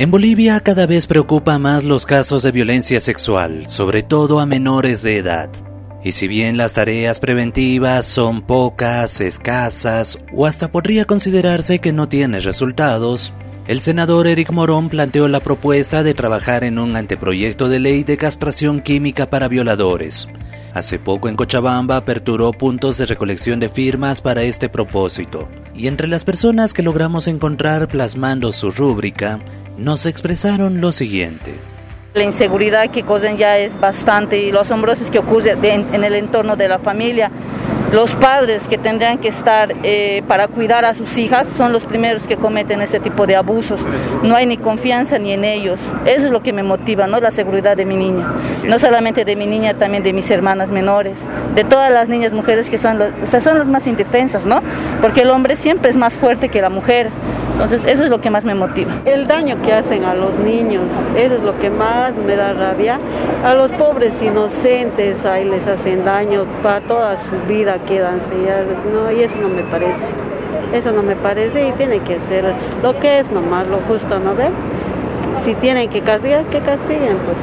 En Bolivia cada vez preocupa más los casos de violencia sexual, sobre todo a menores de edad. Y si bien las tareas preventivas son pocas, escasas o hasta podría considerarse que no tiene resultados, el senador Eric Morón planteó la propuesta de trabajar en un anteproyecto de ley de castración química para violadores. Hace poco en Cochabamba aperturó puntos de recolección de firmas para este propósito, y entre las personas que logramos encontrar plasmando su rúbrica, nos expresaron lo siguiente. La inseguridad que causan ya es bastante y los asombrosos que ocurre en el entorno de la familia. Los padres que tendrían que estar eh, para cuidar a sus hijas son los primeros que cometen este tipo de abusos. No hay ni confianza ni en ellos. Eso es lo que me motiva, ¿no? La seguridad de mi niña. No solamente de mi niña, también de mis hermanas menores, de todas las niñas mujeres que son, o sea, son las más indefensas, ¿no? Porque el hombre siempre es más fuerte que la mujer. Entonces, eso es lo que más me motiva. El daño que hacen a los niños, eso es lo que más me da rabia. A los pobres inocentes, ahí les hacen daño, para toda su vida quedan sellados. No, y eso no me parece. Eso no me parece y tiene que ser lo que es nomás, lo justo, ¿no ves? Si tienen que castigar, que castiguen, pues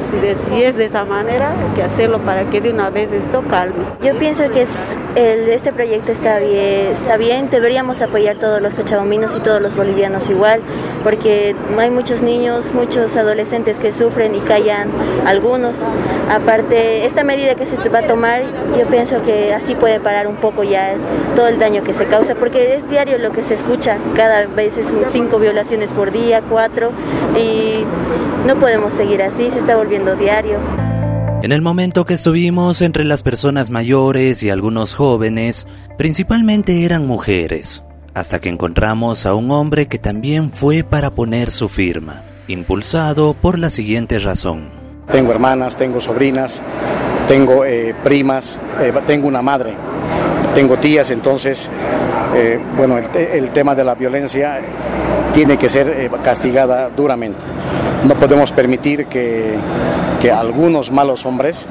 si, es de esa manera, hay que hacerlo para que de una vez esto calme. Yo pienso que este proyecto está bien, está bien, deberíamos apoyar todos los cochabambinos y todos los bolivianos igual, porque hay muchos niños, muchos adolescentes que sufren y callan algunos. Aparte, esta medida que se va a tomar, yo pienso que así puede parar un poco ya todo el daño que se causa, porque es diario lo que se escucha, cada vez es cinco violaciones por día, cuatro, y no podemos seguir así, se está volviendo diario. En el momento que estuvimos entre las personas mayores y algunos jóvenes, principalmente eran mujeres, hasta que encontramos a un hombre que también fue para poner su firma, impulsado por la siguiente razón. Tengo hermanas, tengo sobrinas, tengo eh, primas, eh, tengo una madre, tengo tías, entonces, eh, bueno, el, tema de la violencia tiene que ser castigada duramente. No podemos permitir que, algunos malos hombres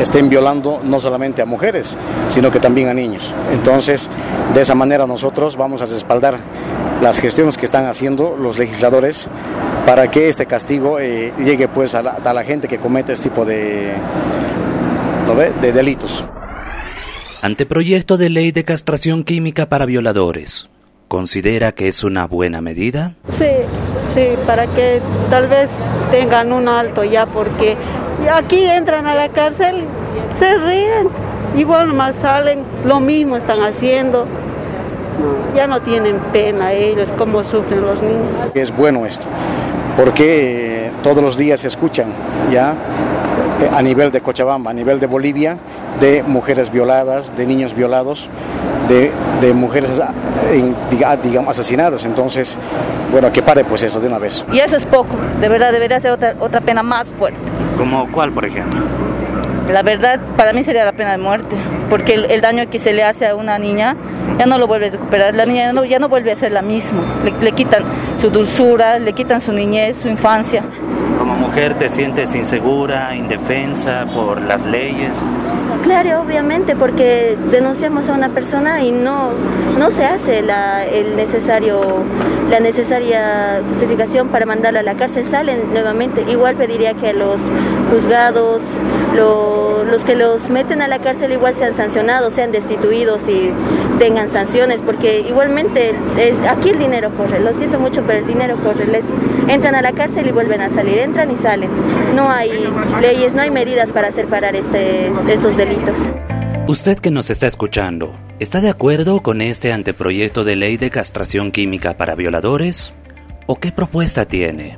estén violando no solamente a mujeres, sino que también a niños. Entonces, de esa manera nosotros vamos a respaldar las gestiones que están haciendo los legisladores para que este castigo eh, llegue pues a la, gente que comete este tipo de, de delitos. Anteproyecto de ley de castración química para violadores. ¿Considera que es una buena medida? Sí, sí, para que tal vez tengan un alto ya, porque aquí entran a la cárcel, se ríen, igual más salen, lo mismo están haciendo. Ya no tienen pena ellos, cómo sufren los niños. Es bueno esto, porque todos los días se escuchan, ¿ya? Eh, a nivel de Cochabamba, a nivel de Bolivia, de mujeres violadas, de niños violados, de, mujeres digamos, asesinadas. Entonces, bueno, que pare pues eso de una vez. Y eso es poco, de verdad debería ser otra, otra pena más fuerte. ¿Como cuál, por ejemplo? La verdad, para mí sería la pena de muerte, porque el, daño que se le hace a una niña ya no lo vuelve a recuperar. La niña ya no, vuelve a ser la misma. le quitan su dulzura, le quitan su niñez, su infancia. Como mujer te sientes insegura, indefensa por las leyes. Claro, obviamente, porque denunciamos a una persona y no, no se hace la, el necesario, la necesaria justificación para mandarla a la cárcel, salen nuevamente. Igual pediría que los juzgados, los que los meten a la cárcel igual sean sancionados, sean destituidos y tengan sanciones, porque igualmente es, aquí el dinero corre, lo siento mucho, pero el dinero corre, les entran a la cárcel y vuelven a salir, entran y salen. No hay leyes, no hay medidas para hacer parar este, estos delitos. Usted que nos está escuchando, ¿está de acuerdo con este anteproyecto de ley de castración química para violadores? ¿O qué propuesta tiene?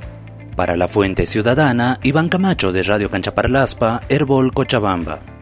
Para la Fuente Ciudadana, Iván Camacho de Radio Canchaparlaspa, Herbol Cochabamba.